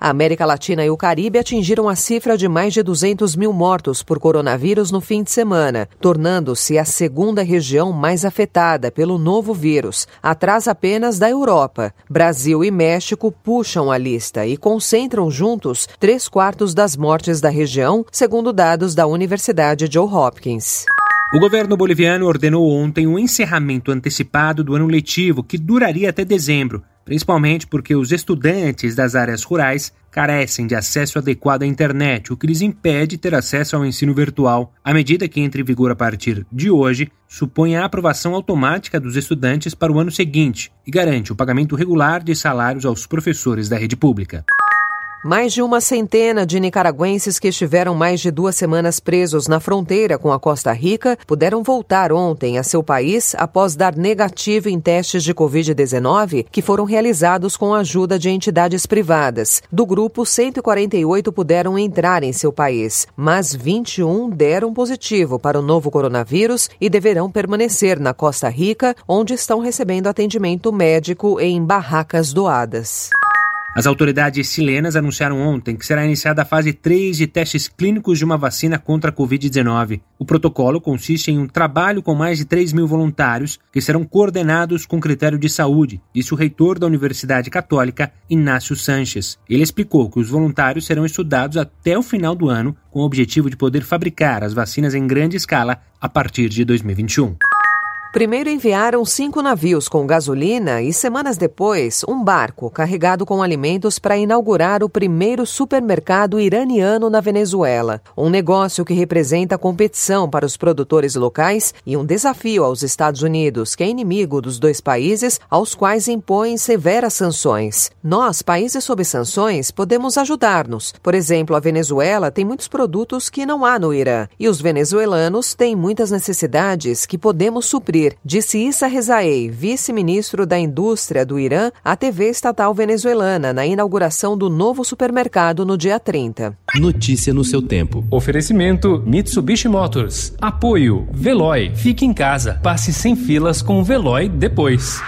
A América Latina e o Caribe atingiram a cifra de mais de 200 mil mortos por coronavírus no fim de semana, tornando-se a segunda região mais afetada pelo novo vírus, atrás apenas da Europa. Brasil e México puxam a lista e concentram juntos três quartos das mortes da região, segundo dados da Universidade Johns Hopkins. O governo boliviano ordenou ontem o encerramento antecipado do ano letivo, que duraria até dezembro, principalmente porque os estudantes das áreas rurais carecem de acesso adequado à internet, o que lhes impede ter acesso ao ensino virtual. A medida que entra em vigor a partir de hoje supõe a aprovação automática dos estudantes para o ano seguinte e garante o pagamento regular de salários aos professores da rede pública. Mais de uma centena de nicaragüenses que estiveram mais de duas semanas presos na fronteira com a Costa Rica puderam voltar ontem a seu país após dar negativo em testes de Covid-19 que foram realizados com a ajuda de entidades privadas. Do grupo, 148 puderam entrar em seu país, mas 21 deram positivo para o novo coronavírus e deverão permanecer na Costa Rica, onde estão recebendo atendimento médico em barracas doadas. As autoridades chilenas anunciaram ontem que será iniciada a fase 3 de testes clínicos de uma vacina contra a Covid-19. O protocolo consiste em um trabalho com mais de 3 mil voluntários que serão coordenados com critério de saúde, disse o reitor da Universidade Católica, Inácio Sanches. Ele explicou que os voluntários serão estudados até o final do ano com o objetivo de poder fabricar as vacinas em grande escala a partir de 2021. Primeiro enviaram cinco navios com gasolina e, semanas depois, um barco carregado com alimentos para inaugurar o primeiro supermercado iraniano na Venezuela. Um negócio que representa competição para os produtores locais e um desafio aos Estados Unidos, que é inimigo dos dois países, aos quais impõem severas sanções. Nós, países sob sanções, podemos ajudar-nos. Por exemplo, a Venezuela tem muitos produtos que não há no Irã e os venezuelanos têm muitas necessidades que podemos suprir disse Issa Rezaei, vice-ministro da Indústria do Irã, à TV estatal venezuelana, na inauguração do novo supermercado no dia 30. Notícia no seu tempo. Oferecimento Mitsubishi Motors. Apoio Veloy. Fique em casa. Passe sem filas com o Veloy depois.